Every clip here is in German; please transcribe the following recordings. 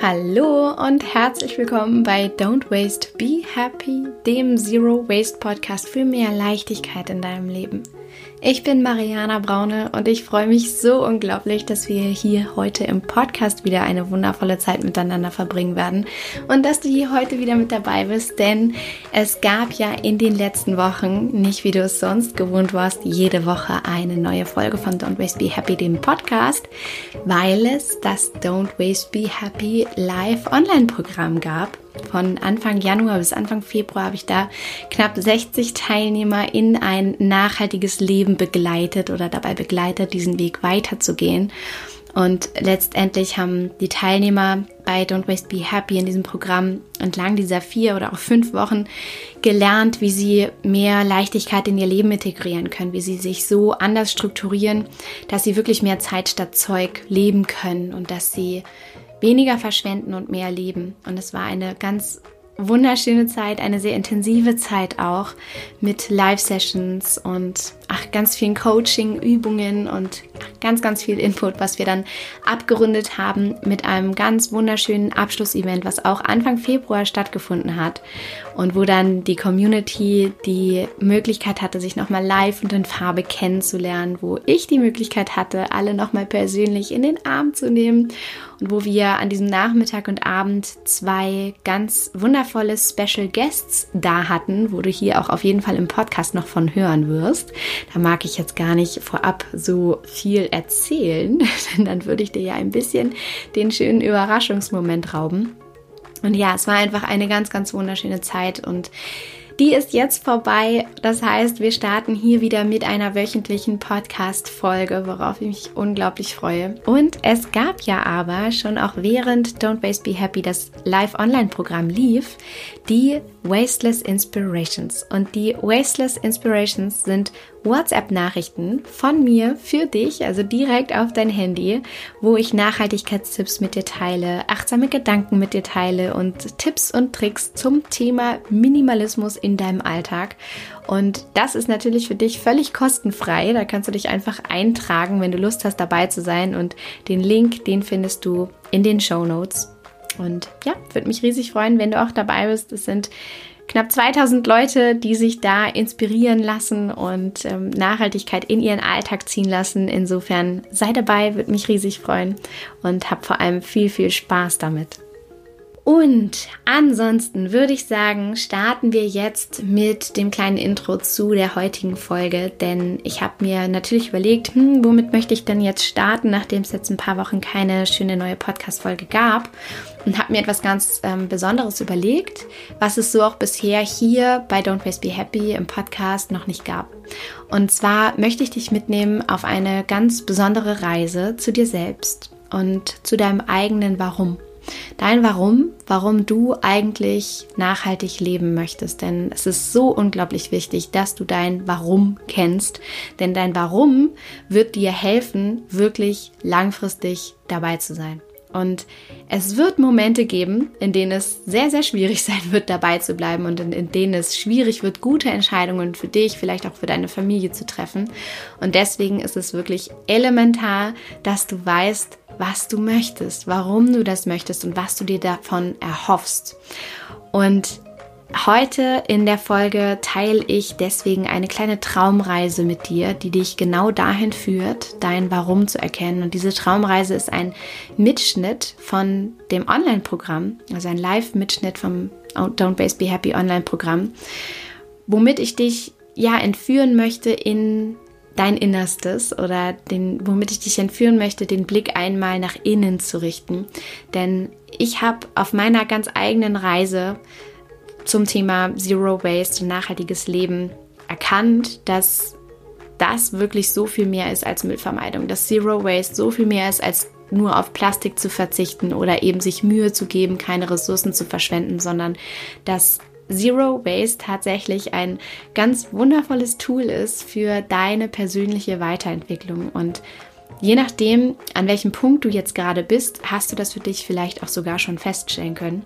Hallo und herzlich willkommen bei Don't Waste, Be Happy, dem Zero Waste Podcast für mehr Leichtigkeit in deinem Leben. Ich bin Mariana Braune und ich freue mich so unglaublich, dass wir hier heute im Podcast wieder eine wundervolle Zeit miteinander verbringen werden und dass du hier heute wieder mit dabei bist, denn es gab ja in den letzten Wochen, nicht wie du es sonst gewohnt warst, jede Woche eine neue Folge von Don't Waste Be Happy, dem Podcast, weil es das Don't Waste Be Happy Live Online-Programm gab von Anfang Januar bis Anfang Februar habe ich da knapp 60 Teilnehmer in ein nachhaltiges Leben begleitet oder dabei begleitet, diesen Weg weiterzugehen. Und letztendlich haben die Teilnehmer bei Don't Waste Be Happy in diesem Programm entlang dieser vier oder auch fünf Wochen gelernt, wie sie mehr Leichtigkeit in ihr Leben integrieren können, wie sie sich so anders strukturieren, dass sie wirklich mehr Zeit statt Zeug leben können und dass sie weniger verschwenden und mehr leben. Und es war eine ganz wunderschöne Zeit, eine sehr intensive Zeit auch mit Live-Sessions und ach, ganz vielen Coaching-Übungen und ganz, ganz viel Input, was wir dann abgerundet haben mit einem ganz wunderschönen Abschlussevent, was auch Anfang Februar stattgefunden hat und wo dann die Community die Möglichkeit hatte, sich nochmal live und in Farbe kennenzulernen, wo ich die Möglichkeit hatte, alle nochmal persönlich in den Arm zu nehmen und wo wir an diesem Nachmittag und Abend zwei ganz wundervolle Special Guests da hatten, wo du hier auch auf jeden Fall im Podcast noch von hören wirst. Da mag ich jetzt gar nicht vorab so viel erzählen, denn dann würde ich dir ja ein bisschen den schönen Überraschungsmoment rauben. Und ja, es war einfach eine ganz, ganz wunderschöne Zeit und die ist jetzt vorbei. Das heißt, wir starten hier wieder mit einer wöchentlichen Podcast-Folge, worauf ich mich unglaublich freue. Und es gab ja aber schon auch während Don't Waste Be Happy das Live-Online-Programm lief, die Wasteless Inspirations. Und die Wasteless Inspirations sind WhatsApp-Nachrichten von mir für dich, also direkt auf dein Handy, wo ich Nachhaltigkeitstipps mit dir teile, achtsame Gedanken mit dir teile und Tipps und Tricks zum Thema Minimalismus in deinem Alltag. Und das ist natürlich für dich völlig kostenfrei. Da kannst du dich einfach eintragen, wenn du Lust hast, dabei zu sein. Und den Link, den findest du in den Show Notes. Und ja, würde mich riesig freuen, wenn du auch dabei bist. Es sind knapp 2000 Leute, die sich da inspirieren lassen und ähm, Nachhaltigkeit in ihren Alltag ziehen lassen. Insofern sei dabei, würde mich riesig freuen und hab vor allem viel, viel Spaß damit. Und ansonsten würde ich sagen, starten wir jetzt mit dem kleinen Intro zu der heutigen Folge, denn ich habe mir natürlich überlegt, hm, womit möchte ich denn jetzt starten, nachdem es jetzt ein paar Wochen keine schöne neue Podcast-Folge gab und habe mir etwas ganz ähm, Besonderes überlegt, was es so auch bisher hier bei Don't Waste Be Happy im Podcast noch nicht gab. Und zwar möchte ich dich mitnehmen auf eine ganz besondere Reise zu dir selbst und zu deinem eigenen Warum. Dein Warum, warum du eigentlich nachhaltig leben möchtest. Denn es ist so unglaublich wichtig, dass du dein Warum kennst. Denn dein Warum wird dir helfen, wirklich langfristig dabei zu sein. Und es wird Momente geben, in denen es sehr, sehr schwierig sein wird, dabei zu bleiben und in, in, denen es schwierig wird, gute Entscheidungen für dich, vielleicht auch für deine Familie zu treffen. Und deswegen ist es wirklich elementar, dass du weißt, was du möchtest, warum du das möchtest und was du dir davon erhoffst. Und Heute in der Folge teile ich deswegen eine kleine Traumreise mit dir, die dich genau dahin führt, dein Warum zu erkennen. Und diese Traumreise ist ein Mitschnitt von dem Online-Programm, also ein Live-Mitschnitt vom Don't Base Be Happy Online-Programm, womit ich dich ja entführen möchte in dein Innerstes oder den, womit ich dich entführen möchte, den Blick einmal nach innen zu richten. Denn ich habe auf meiner ganz eigenen Reise zum Thema Zero Waste und nachhaltiges Leben erkannt, dass das wirklich so viel mehr ist als Müllvermeidung, dass Zero Waste so viel mehr ist als nur auf Plastik zu verzichten oder eben sich Mühe zu geben, keine Ressourcen zu verschwenden, sondern dass Zero Waste tatsächlich ein ganz wundervolles Tool ist für deine persönliche Weiterentwicklung. Und je nachdem, an welchem Punkt du jetzt gerade bist, hast du das für dich vielleicht auch sogar schon feststellen können.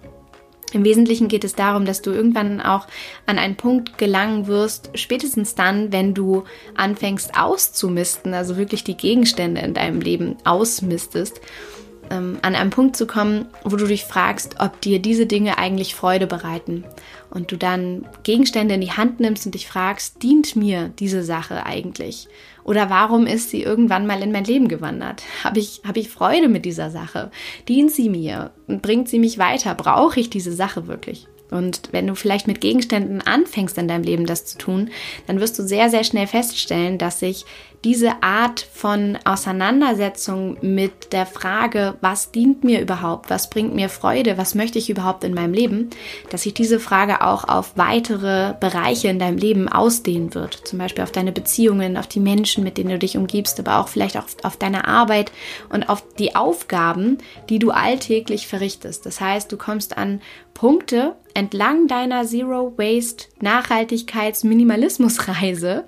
Im Wesentlichen geht es darum, dass du irgendwann auch an einen Punkt gelangen wirst, spätestens dann, wenn du anfängst auszumisten, also wirklich die Gegenstände in deinem Leben ausmistest, ähm, an einen Punkt zu kommen, wo du dich fragst, ob dir diese Dinge eigentlich Freude bereiten. Und du dann Gegenstände in die Hand nimmst und dich fragst, dient mir diese Sache eigentlich? Oder warum ist sie irgendwann mal in mein Leben gewandert? Habe ich, hab ich Freude mit dieser Sache? Dient sie mir? Bringt sie mich weiter? Brauche ich diese Sache wirklich? Und wenn du vielleicht mit Gegenständen anfängst in deinem Leben das zu tun, dann wirst du sehr, sehr schnell feststellen, dass sich diese Art von Auseinandersetzung mit der Frage, was dient mir überhaupt, was bringt mir Freude, was möchte ich überhaupt in meinem Leben, dass sich diese Frage auch auf weitere Bereiche in deinem Leben ausdehnen wird. Zum Beispiel auf deine Beziehungen, auf die Menschen, mit denen du dich umgibst, aber auch vielleicht auch auf deine Arbeit und auf die Aufgaben, die du alltäglich verrichtest. Das heißt, du kommst an Punkte entlang deiner Zero Waste Nachhaltigkeits Minimalismusreise,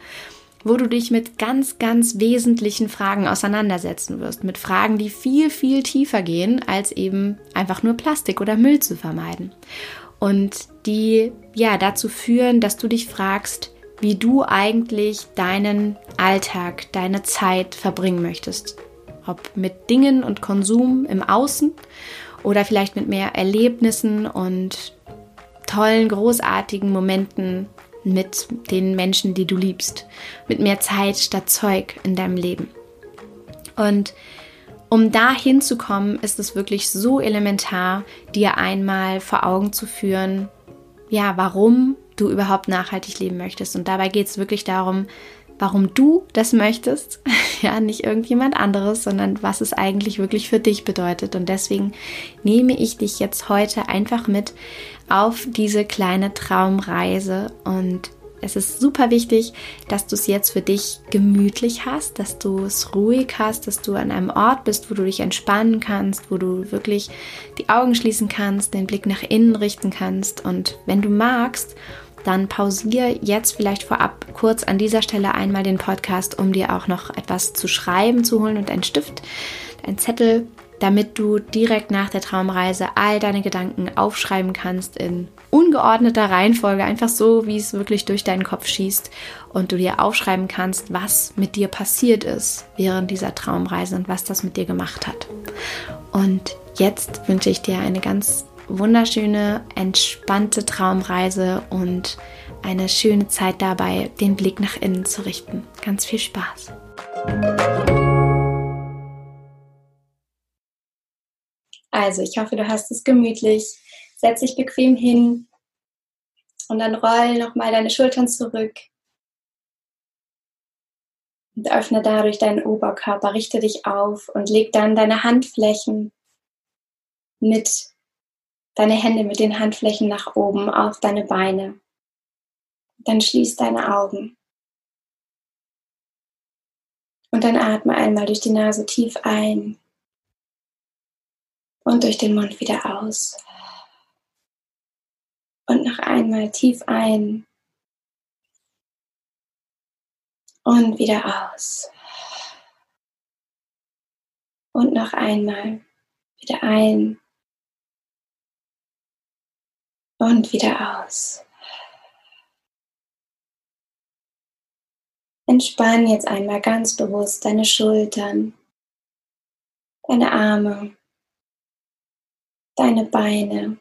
wo du dich mit ganz, ganz wesentlichen Fragen auseinandersetzen wirst. Mit Fragen, die viel, viel tiefer gehen, als eben einfach nur Plastik oder Müll zu vermeiden. Und die ja dazu führen, dass du dich fragst, wie du eigentlich deinen Alltag, deine Zeit verbringen möchtest. Ob mit Dingen und Konsum im Außen oder vielleicht mit mehr Erlebnissen und tollen, großartigen Momenten mit den Menschen, die du liebst, mit mehr Zeit statt Zeug in deinem Leben. Und um da hinzukommen, ist es wirklich so elementar, dir einmal vor Augen zu führen, ja, warum du überhaupt nachhaltig leben möchtest. Und dabei geht es wirklich darum, warum du das möchtest, ja, nicht irgendjemand anderes, sondern was es eigentlich wirklich für dich bedeutet. Und deswegen nehme ich dich jetzt heute einfach mit auf diese kleine Traumreise und es ist super wichtig, dass du es jetzt für dich gemütlich hast, dass du es ruhig hast, dass du an einem Ort bist, wo du dich entspannen kannst, wo du wirklich die Augen schließen kannst, den Blick nach innen richten kannst. Und wenn du magst, dann pausiere jetzt vielleicht vorab kurz an dieser Stelle einmal den Podcast, um dir auch noch etwas zu schreiben zu holen und einen Stift, einen Zettel, damit du direkt nach der Traumreise all deine Gedanken aufschreiben kannst in ungeordneter Reihenfolge, einfach so, wie es wirklich durch deinen Kopf schießt und du dir aufschreiben kannst, was mit dir passiert ist während dieser Traumreise und was das mit dir gemacht hat. Und jetzt wünsche ich dir eine ganz wunderschöne, entspannte Traumreise und eine schöne Zeit dabei, den Blick nach innen zu richten. Ganz viel Spaß. Also, ich hoffe, du hast es gemütlich. Setz dich bequem hin und dann roll nochmal deine Schultern zurück und öffne dadurch deinen Oberkörper, richte dich auf und leg dann deine Handflächen mit deine Hände mit den Handflächen nach oben auf deine Beine. Dann schließ deine Augen. Und dann atme einmal durch die Nase tief ein und durch den Mund wieder aus. Und noch einmal tief ein und wieder aus. Und noch einmal wieder ein und wieder aus. Entspann jetzt einmal ganz bewusst deine Schultern, deine Arme, deine Beine,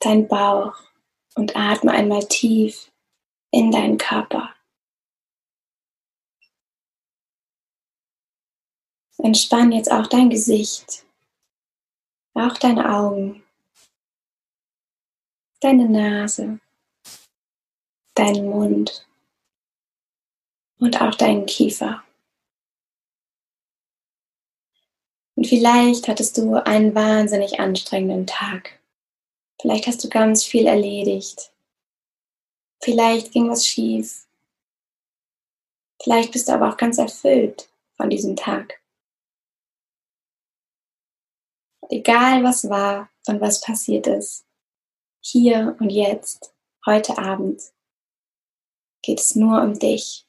dein Bauch und atme einmal tief in deinen Körper. Entspann jetzt auch dein Gesicht, auch deine Augen deine Nase, deinen Mund und auch deinen Kiefer. Und vielleicht hattest du einen wahnsinnig anstrengenden Tag. Vielleicht hast du ganz viel erledigt. Vielleicht ging was schief. Vielleicht bist du aber auch ganz erfüllt von diesem Tag. Egal was war und was passiert ist, hier und jetzt, heute Abend, geht es nur um dich.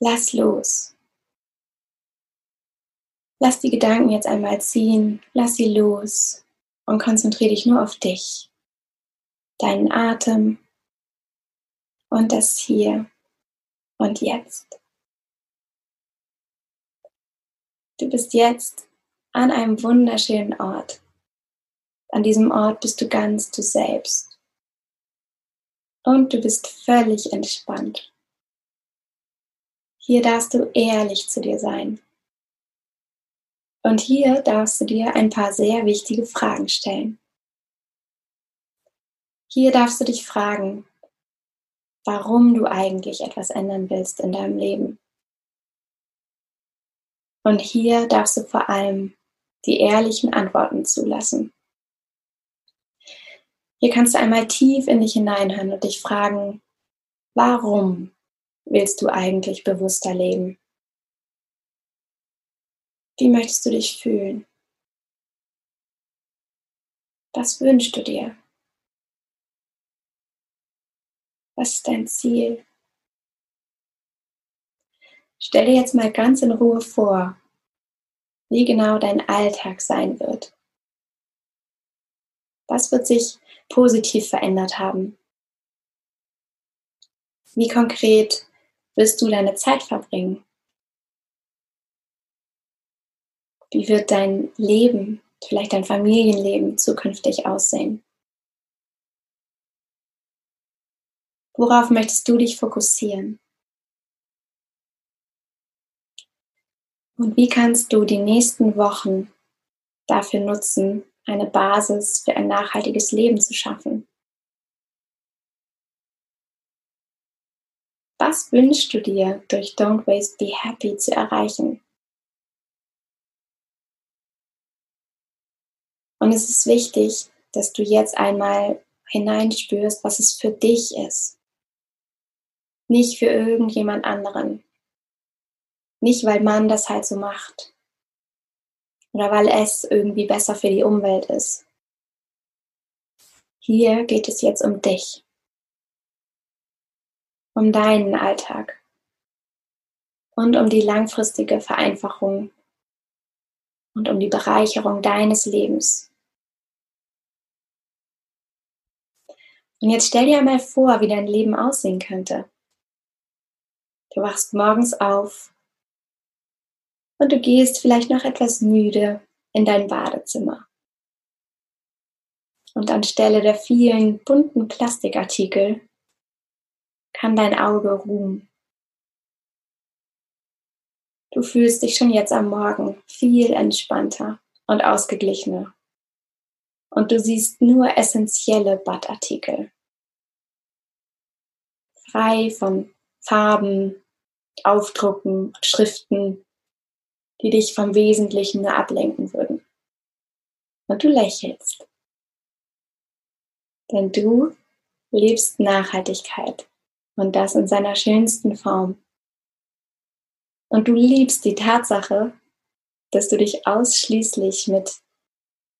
Lass los. Lass die Gedanken jetzt einmal ziehen, lass sie los und konzentriere dich nur auf dich, deinen Atem und das Hier und Jetzt. Du bist jetzt an einem wunderschönen Ort. An diesem Ort bist du ganz du selbst. Und du bist völlig entspannt. Hier darfst du ehrlich zu dir sein. Und hier darfst du dir ein paar sehr wichtige Fragen stellen. Hier darfst du dich fragen, warum du eigentlich etwas ändern willst in deinem Leben. Und hier darfst du vor allem die ehrlichen Antworten zulassen. Hier kannst du einmal tief in dich hineinhören und dich fragen, warum willst du eigentlich bewusster leben? Wie möchtest du dich fühlen? Was wünschst du dir? Was ist dein Ziel? Stell dir jetzt mal ganz in Ruhe vor, wie genau dein Alltag sein wird. Was wird sich positiv verändert haben? Wie konkret wirst du deine Zeit verbringen? Wie wird dein Leben, vielleicht dein Familienleben zukünftig aussehen? Worauf möchtest du dich fokussieren? Und wie kannst du die nächsten Wochen dafür nutzen, eine Basis für ein nachhaltiges Leben zu schaffen? Was wünschst du dir durch Don't Waste Be Happy zu erreichen? Und es ist wichtig, dass du jetzt einmal hineinspürst, was es für dich ist nicht für irgendjemand anderen. Nicht, weil man das halt so macht. Oder weil es irgendwie besser für die Umwelt ist. Hier geht es jetzt um dich. Um deinen Alltag. Und um die langfristige Vereinfachung. Und um die Bereicherung deines Lebens. Und jetzt stell dir einmal vor, wie dein Leben aussehen könnte. Du wachst morgens auf und du gehst vielleicht noch etwas müde in dein Badezimmer. Und anstelle der vielen bunten Plastikartikel kann dein Auge ruhen. Du fühlst dich schon jetzt am Morgen viel entspannter und ausgeglichener. Und du siehst nur essentielle Badartikel. Frei von Farben, Aufdrucken Schriften, die dich vom Wesentlichen nur ablenken würden. Und du lächelst. Denn du lebst Nachhaltigkeit und das in seiner schönsten Form. Und du liebst die Tatsache, dass du dich ausschließlich mit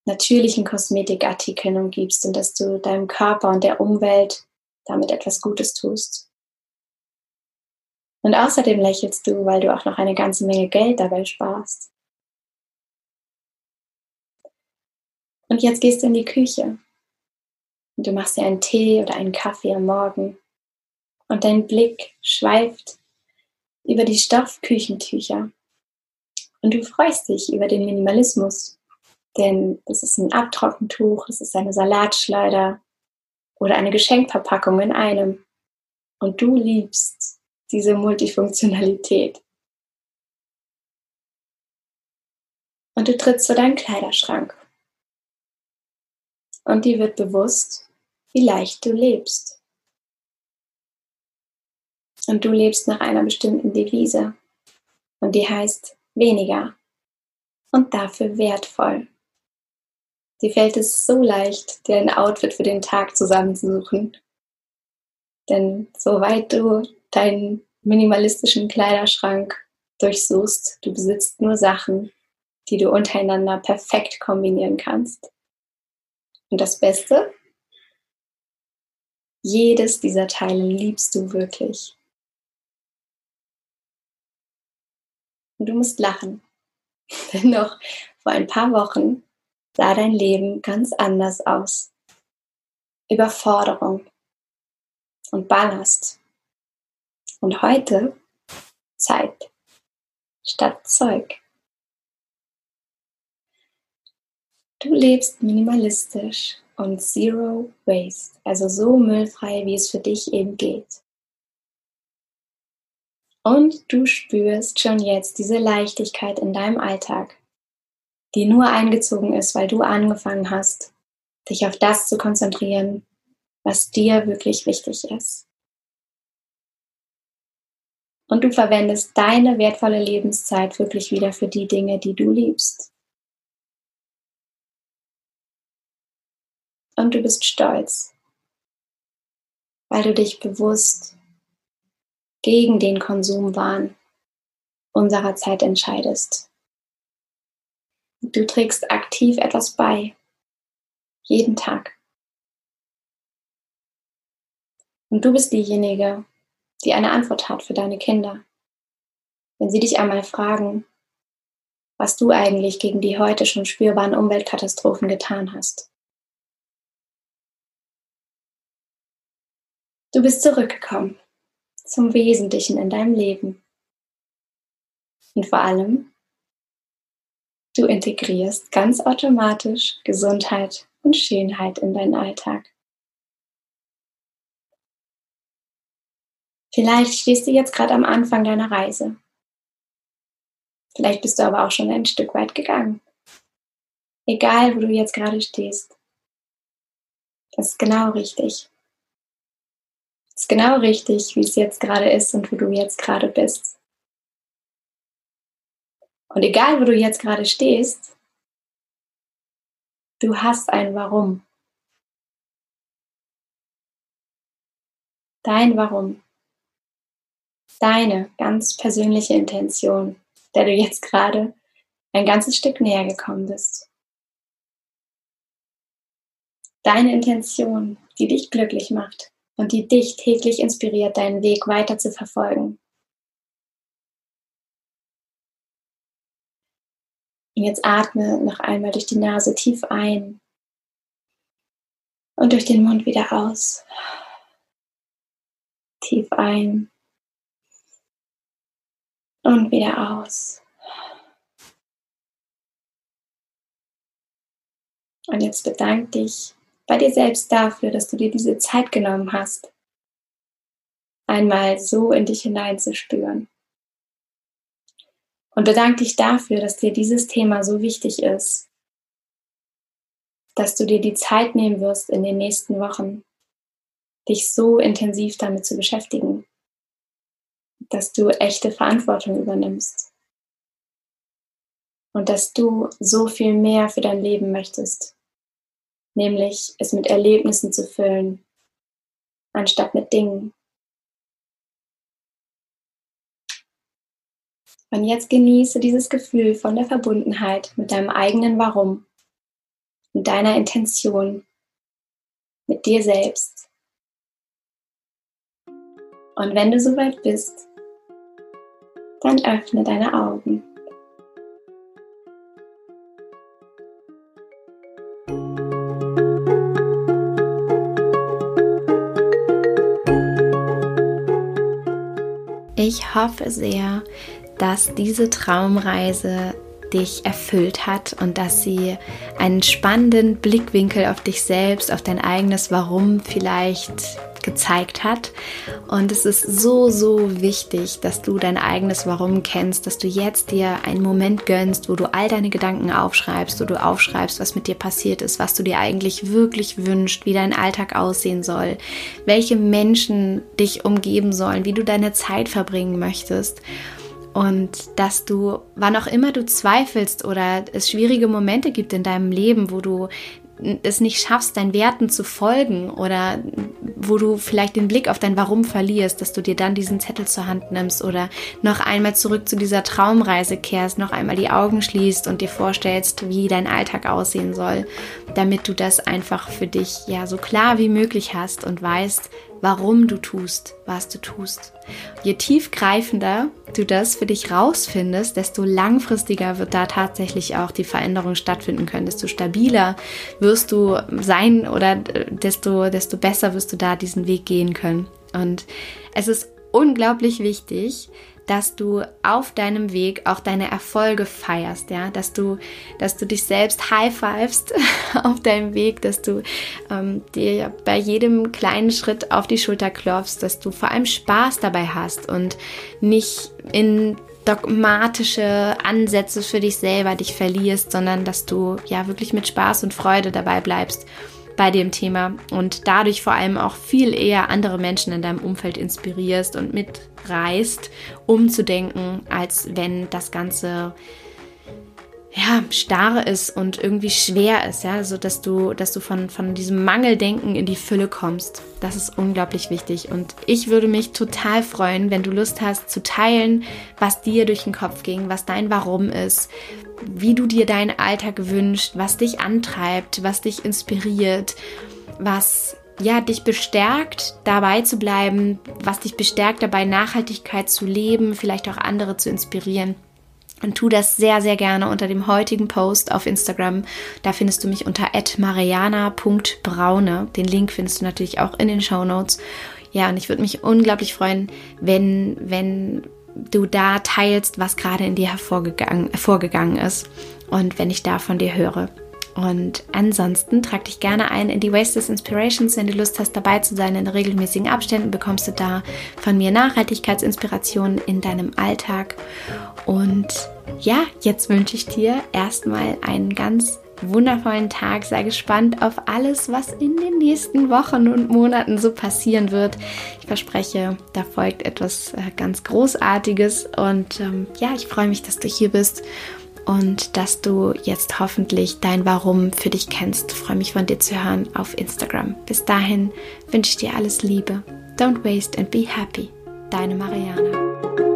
natürlichen Kosmetikartikeln umgibst und dass du deinem Körper und der Umwelt damit etwas Gutes tust. Und außerdem lächelst du, weil du auch noch eine ganze Menge Geld dabei sparst. Und jetzt gehst du in die Küche. Und du machst dir einen Tee oder einen Kaffee am Morgen. Und dein Blick schweift über die Stoffküchentücher. Und du freust dich über den Minimalismus, denn das ist ein Abtrockentuch, das ist eine Salatschleuder oder eine Geschenkverpackung in einem. Und du liebst diese Multifunktionalität. Und du trittst zu deinem Kleiderschrank. Und dir wird bewusst, wie leicht du lebst. Und du lebst nach einer bestimmten Devise. Und die heißt weniger und dafür wertvoll. Dir fällt es so leicht, dir ein Outfit für den Tag zusammenzusuchen. Denn soweit du deinen minimalistischen Kleiderschrank durchsuchst. Du besitzt nur Sachen, die du untereinander perfekt kombinieren kannst. Und das Beste, jedes dieser Teile liebst du wirklich. Und du musst lachen. Denn noch vor ein paar Wochen sah dein Leben ganz anders aus. Überforderung und Ballast und heute Zeit statt Zeug. Du lebst minimalistisch und zero waste, also so müllfrei, wie es für dich eben geht. Und du spürst schon jetzt diese Leichtigkeit in deinem Alltag, die nur eingezogen ist, weil du angefangen hast, dich auf das zu konzentrieren, was dir wirklich wichtig ist. Und du verwendest deine wertvolle Lebenszeit wirklich wieder für die Dinge, die du liebst. Und du bist stolz, weil du dich bewusst gegen den Konsumwahn unserer Zeit entscheidest. Du trägst aktiv etwas bei, jeden Tag. Und du bist diejenige, die eine Antwort hat für deine Kinder. Wenn sie dich einmal fragen, was du eigentlich gegen die heute schon spürbaren Umweltkatastrophen getan hast. Du bist zurückgekommen zum Wesentlichen in deinem Leben. Und vor allem, du integrierst ganz automatisch Gesundheit und Schönheit in deinen Alltag. Vielleicht stehst du jetzt gerade am Anfang deiner Reise. Vielleicht bist du aber auch schon ein Stück weit gegangen. Egal, wo du jetzt gerade stehst. Das ist genau richtig. Das ist genau richtig, wie es jetzt gerade ist und wo du jetzt gerade bist. Und egal, wo du jetzt gerade stehst, du hast ein Warum. Dein Warum deine ganz persönliche Intention, der du jetzt gerade ein ganzes Stück näher gekommen bist. Deine Intention, die dich glücklich macht und die dich täglich inspiriert, deinen Weg weiter zu verfolgen. Und jetzt atme noch einmal durch die Nase tief ein und durch den Mund wieder aus. Tief ein und wieder aus. Und jetzt bedank dich bei dir selbst dafür, dass du dir diese Zeit genommen hast, einmal so in dich hineinzuspüren. Und bedank dich dafür, dass dir dieses Thema so wichtig ist, dass du dir die Zeit nehmen wirst in den nächsten Wochen, dich so intensiv damit zu beschäftigen dass du echte Verantwortung übernimmst und dass du so viel mehr für dein Leben möchtest, nämlich es mit Erlebnissen zu füllen, anstatt mit Dingen. Und jetzt genieße dieses Gefühl von der Verbundenheit mit deinem eigenen Warum, mit deiner Intention, mit dir selbst. Und wenn du soweit bist, dann öffne deine Augen. Ich hoffe sehr, dass diese Traumreise dich erfüllt hat und dass sie einen spannenden Blickwinkel auf dich selbst, auf dein eigenes Warum vielleicht gezeigt hat. Und es ist so, so wichtig, dass du dein eigenes Warum kennst, dass du jetzt dir einen Moment gönnst, wo du all deine Gedanken aufschreibst, wo du aufschreibst, was mit dir passiert ist, was du dir eigentlich wirklich wünschst, wie dein Alltag aussehen soll, welche Menschen dich umgeben sollen, wie du deine Zeit verbringen möchtest. Und dass du, wann auch immer du zweifelst oder es schwierige Momente gibt in deinem Leben, wo du es nicht schaffst, deinen Werten zu folgen oder wo du vielleicht den Blick auf dein Warum verlierst, dass du dir dann diesen Zettel zur Hand nimmst oder noch einmal zurück zu dieser Traumreise kehrst, noch einmal die Augen schließt und dir vorstellst, wie dein Alltag aussehen soll, damit du das einfach für dich ja so klar wie möglich hast und weißt, warum du tust, was du tust. Je tiefgreifender du das für dich rausfindest, desto langfristiger wird da tatsächlich auch die Veränderung stattfinden können, desto stabiler wirst du sein oder desto, desto besser wirst du da diesen Weg gehen können. Und es ist unglaublich wichtig, dass du auf deinem Weg auch deine Erfolge feierst, ja, dass du, dass du dich selbst high-fivest auf deinem Weg, dass du ähm, dir bei jedem kleinen Schritt auf die Schulter klopfst, dass du vor allem Spaß dabei hast und nicht in dogmatische Ansätze für dich selber dich verlierst, sondern dass du ja wirklich mit Spaß und Freude dabei bleibst bei dem Thema und dadurch vor allem auch viel eher andere Menschen in deinem Umfeld inspirierst und mitreißt, umzudenken, als wenn das Ganze ja, starr ist und irgendwie schwer ist, ja, so dass du, dass du von, von diesem Mangeldenken in die Fülle kommst. Das ist unglaublich wichtig. Und ich würde mich total freuen, wenn du Lust hast zu teilen, was dir durch den Kopf ging, was dein Warum ist, wie du dir deinen Alltag wünschst, was dich antreibt, was dich inspiriert, was ja, dich bestärkt, dabei zu bleiben, was dich bestärkt, dabei Nachhaltigkeit zu leben, vielleicht auch andere zu inspirieren. Und tu das sehr, sehr gerne unter dem heutigen Post auf Instagram. Da findest du mich unter mariana.braune. Den Link findest du natürlich auch in den Show Notes. Ja, und ich würde mich unglaublich freuen, wenn, wenn du da teilst, was gerade in dir hervorgegangen, hervorgegangen ist und wenn ich da von dir höre. Und ansonsten trag dich gerne ein in die Wasteless Inspirations. Wenn du Lust hast, dabei zu sein in regelmäßigen Abständen, bekommst du da von mir Nachhaltigkeitsinspirationen in deinem Alltag. Und ja, jetzt wünsche ich dir erstmal einen ganz wundervollen Tag. Sei gespannt auf alles, was in den nächsten Wochen und Monaten so passieren wird. Ich verspreche, da folgt etwas äh, ganz Großartiges. Und ähm, ja, ich freue mich, dass du hier bist und dass du jetzt hoffentlich dein Warum für dich kennst. Ich freue mich von dir zu hören auf Instagram. Bis dahin wünsche ich dir alles Liebe. Don't waste and be happy. Deine Mariana.